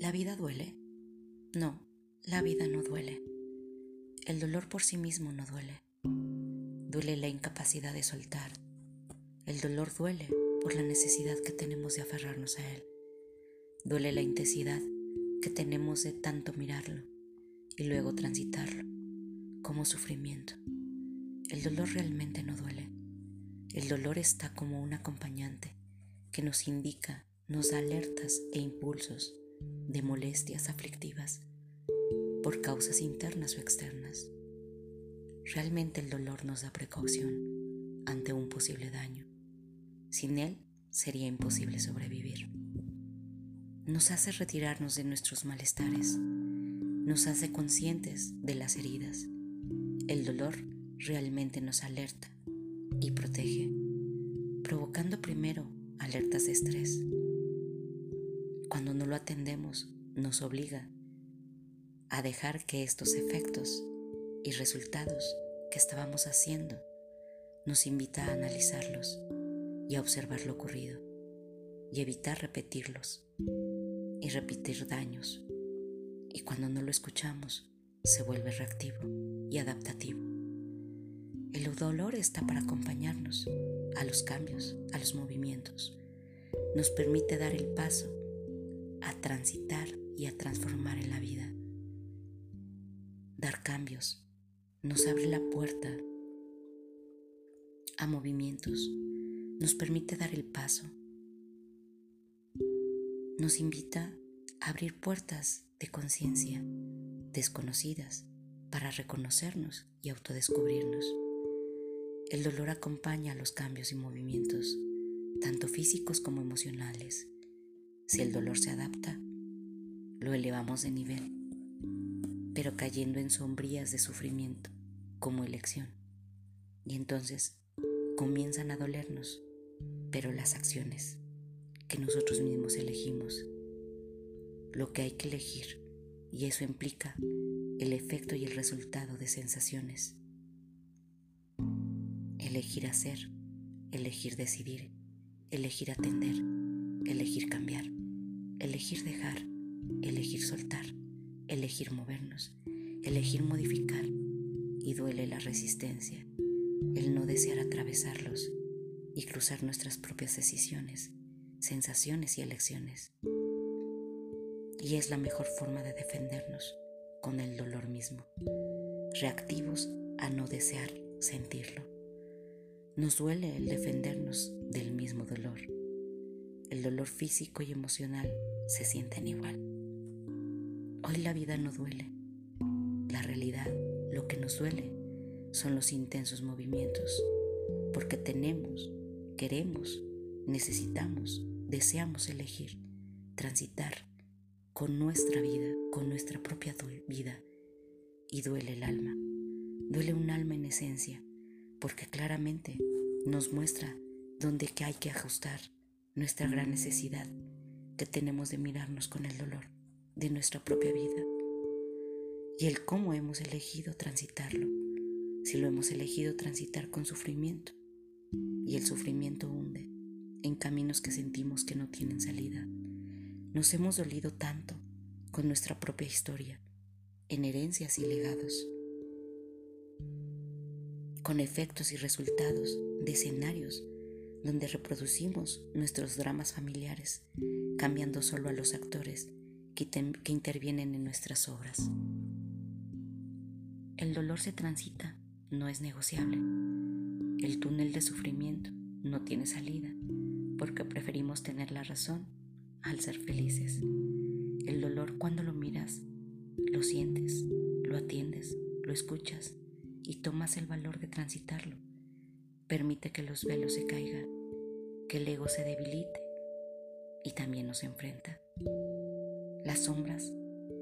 ¿La vida duele? No, la vida no duele. El dolor por sí mismo no duele. Duele la incapacidad de soltar. El dolor duele por la necesidad que tenemos de aferrarnos a él. Duele la intensidad que tenemos de tanto mirarlo y luego transitarlo como sufrimiento. El dolor realmente no duele. El dolor está como un acompañante que nos indica, nos da alertas e impulsos de molestias aflictivas por causas internas o externas. Realmente el dolor nos da precaución ante un posible daño. Sin él sería imposible sobrevivir. Nos hace retirarnos de nuestros malestares, nos hace conscientes de las heridas. El dolor realmente nos alerta y protege, provocando primero alertas de estrés cuando no lo atendemos, nos obliga a dejar que estos efectos y resultados que estábamos haciendo nos invita a analizarlos y a observar lo ocurrido y evitar repetirlos y repetir daños. Y cuando no lo escuchamos, se vuelve reactivo y adaptativo. El dolor está para acompañarnos a los cambios, a los movimientos. Nos permite dar el paso a transitar y a transformar en la vida. Dar cambios nos abre la puerta a movimientos, nos permite dar el paso, nos invita a abrir puertas de conciencia desconocidas para reconocernos y autodescubrirnos. El dolor acompaña a los cambios y movimientos, tanto físicos como emocionales. Si el dolor se adapta, lo elevamos de nivel, pero cayendo en sombrías de sufrimiento como elección. Y entonces comienzan a dolernos, pero las acciones que nosotros mismos elegimos, lo que hay que elegir, y eso implica el efecto y el resultado de sensaciones. Elegir hacer, elegir decidir, elegir atender, elegir cambiar elegir dejar, elegir soltar, elegir movernos, elegir modificar y duele la resistencia, el no desear atravesarlos y cruzar nuestras propias decisiones, sensaciones y elecciones. Y es la mejor forma de defendernos con el dolor mismo, reactivos a no desear sentirlo. Nos duele el defendernos del mismo dolor el dolor físico y emocional se sienten igual. Hoy la vida no duele. La realidad, lo que nos duele, son los intensos movimientos, porque tenemos, queremos, necesitamos, deseamos elegir, transitar con nuestra vida, con nuestra propia vida, y duele el alma. Duele un alma en esencia, porque claramente nos muestra dónde hay que ajustar nuestra gran necesidad que tenemos de mirarnos con el dolor de nuestra propia vida y el cómo hemos elegido transitarlo, si lo hemos elegido transitar con sufrimiento y el sufrimiento hunde en caminos que sentimos que no tienen salida. Nos hemos dolido tanto con nuestra propia historia, en herencias y legados, con efectos y resultados de escenarios donde reproducimos nuestros dramas familiares, cambiando solo a los actores que, que, intervienen en nuestras obras. El dolor se transita, no es negociable. El túnel de sufrimiento no tiene salida, porque preferimos tener la razón al ser felices. El dolor cuando lo miras, lo sientes, lo atiendes, lo escuchas y tomas el valor de transitarlo Permite que los velos se caigan, que el ego se debilite y también nos enfrenta. Las sombras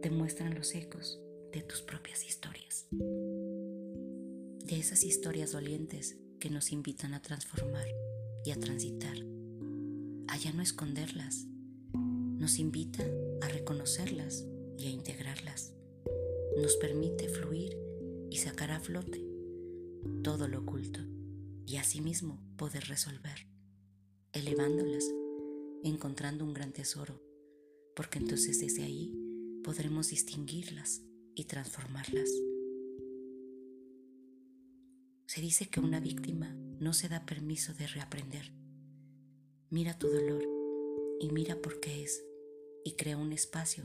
te muestran los ecos de tus propias historias, de esas historias dolientes que nos invitan a transformar y a transitar, a ya no esconderlas, nos invita a reconocerlas y a integrarlas, nos permite fluir y sacar a flote todo lo oculto y asimismo poder resolver, elevándolas, encontrando un gran tesoro porque entonces desde ahí podremos distinguirlas y transformarlas. Se dice que una víctima no se da permiso de reaprender. Mira tu dolor y mira por qué es y crea un espacio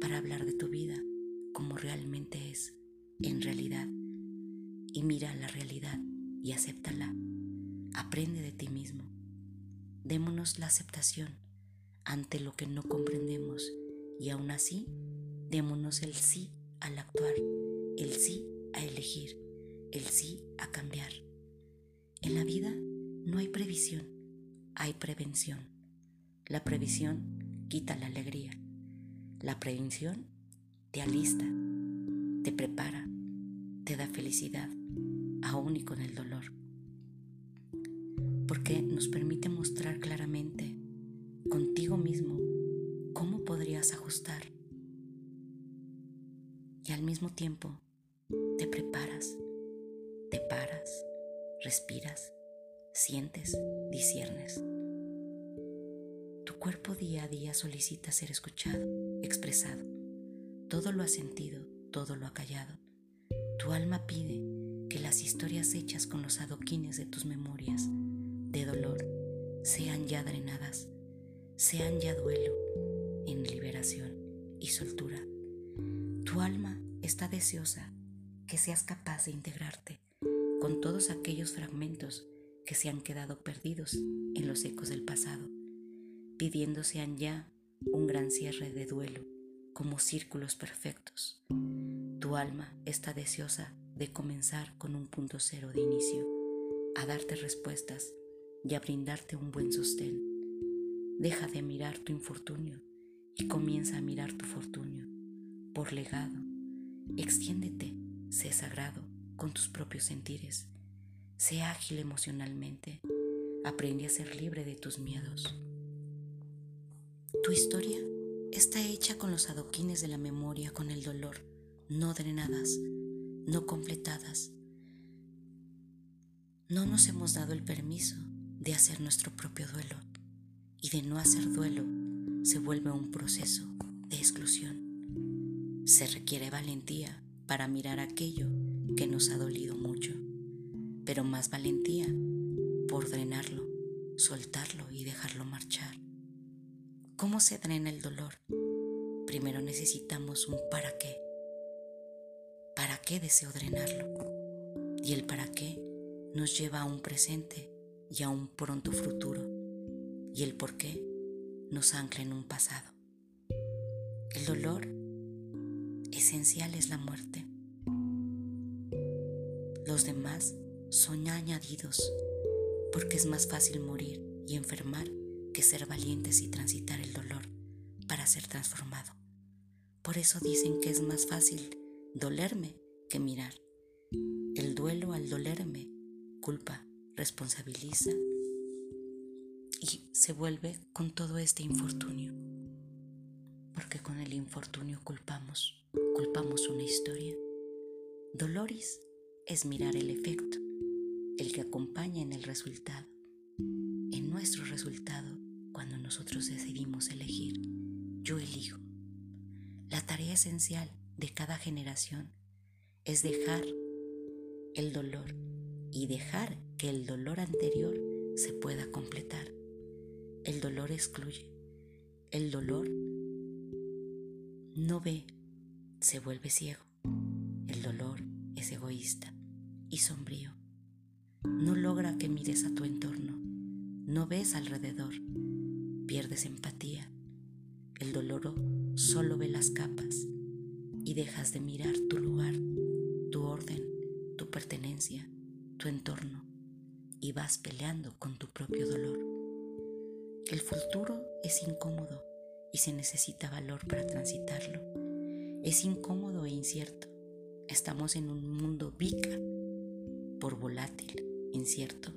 para hablar de tu vida como realmente es, en realidad. Y mira la realidad y acéptala. Aprende de ti mismo. Démonos la aceptación ante lo que no comprendemos y aún así démonos el sí al actuar, el sí a elegir, el sí a cambiar. En la vida no hay previsión, hay prevención. La previsión quita la alegría. La prevención te alista, te prepara, te da felicidad, aún y con el dolor. Porque nos permite mostrar claramente contigo mismo cómo podrías ajustar. Y al mismo tiempo te preparas, te paras, respiras, sientes, disiernes. Tu cuerpo día a día solicita ser escuchado, expresado. Todo lo ha sentido, todo lo ha callado. Tu alma pide que las historias hechas con los adoquines de tus memorias de dolor sean ya drenadas, sean ya duelo en liberación y soltura. Tu alma está deseosa que seas capaz de integrarte con todos aquellos fragmentos que se han quedado perdidos en los ecos del pasado, pidiendo sean ya un gran cierre de duelo como círculos perfectos. Tu alma está deseosa de comenzar con un punto cero de inicio, a darte respuestas y a brindarte un buen sostén. Deja de mirar tu infortunio y comienza a mirar tu fortunio. Por legado, extiéndete, sé sagrado con tus propios sentires, sé ágil emocionalmente, aprende a ser libre de tus miedos. Tu historia está hecha con los adoquines de la memoria, con el dolor, no drenadas, no completadas. No nos hemos dado el permiso de hacer nuestro propio duelo y de no hacer duelo se vuelve un proceso de exclusión. Se requiere valentía para mirar aquello que nos ha dolido mucho, pero más valentía por drenarlo, soltarlo y dejarlo marchar. ¿Cómo se drena el dolor? Primero necesitamos un para qué. ¿Para qué deseo drenarlo? Y el para qué nos lleva a un presente y a un pronto futuro. Y el por qué nos ancla en un pasado. El dolor esencial es la muerte. Los demás son añadidos porque es más fácil morir y enfermar que ser valientes y transitar el dolor para ser transformado. Por eso dicen que es más fácil dolerme que mirar. El duelo al dolerme culpa, responsabiliza y se vuelve con todo este infortunio. Porque con el infortunio culpamos, culpamos una historia. Doloris es mirar el efecto, el que acompaña en el resultado. En nuestro resultado cuando nosotros decidimos elegir. Yo elijo. La tarea esencial de cada generación es dejar el dolor y dejar que el dolor anterior se pueda completar. El dolor excluye. El dolor no ve, se vuelve ciego. El dolor es egoísta y sombrío. No logra que mires a tu entorno. No ves alrededor pierdes empatía. El dolor solo ve las capas y dejas de mirar tu lugar, tu orden, tu pertenencia, tu entorno y vas peleando con tu propio dolor. El futuro es incómodo y se necesita valor para transitarlo. Es incómodo e incierto. Estamos en un mundo bica, por volátil, incierto,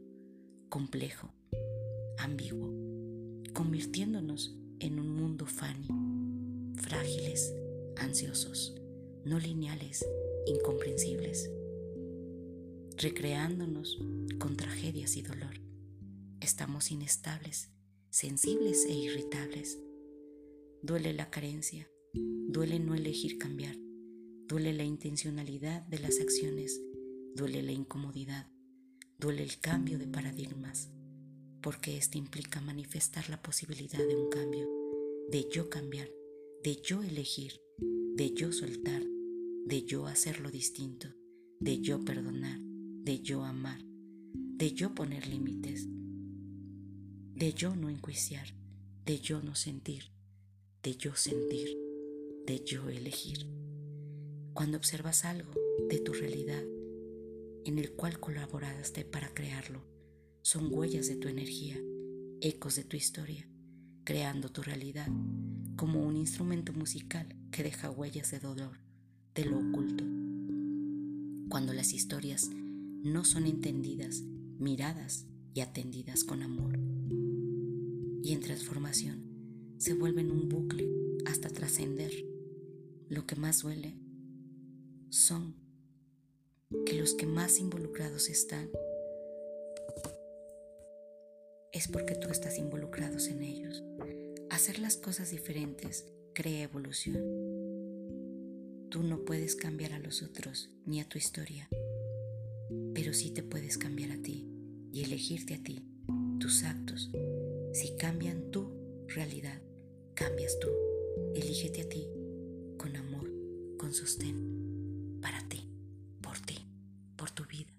complejo, ambiguo convirtiéndonos en un mundo fani, frágiles, ansiosos, no lineales, incomprensibles, recreándonos con tragedias y dolor. Estamos inestables, sensibles e irritables. duele la carencia, duele no elegir cambiar, duele la intencionalidad de las acciones, duele la incomodidad, duele el cambio de paradigmas, porque esto implica manifestar la posibilidad de un cambio, de yo cambiar, de yo elegir, de yo soltar, de yo hacerlo distinto, de yo perdonar, de yo amar, de yo poner límites, de yo no enjuiciar, de yo no sentir, de yo sentir, de yo elegir. Cuando observas algo de tu realidad en el cual colaboraste para crearlo, son huellas de tu energía, ecos de tu historia, creando tu realidad como un instrumento musical que deja huellas de dolor, de lo oculto. Cuando las historias no son entendidas, miradas y atendidas con amor. Y en transformación se vuelven un bucle hasta trascender. Lo que más duele son que los que más involucrados están es porque tú estás involucrados en ellos. Hacer las cosas diferentes crea evolución. Tú no puedes cambiar a los otros ni a tu historia, pero sí te puedes cambiar a ti y elegirte a ti, tus actos. Si cambian tu realidad, cambias tú. Elígete a ti con amor, con sostén, para ti, por ti, por tu vida.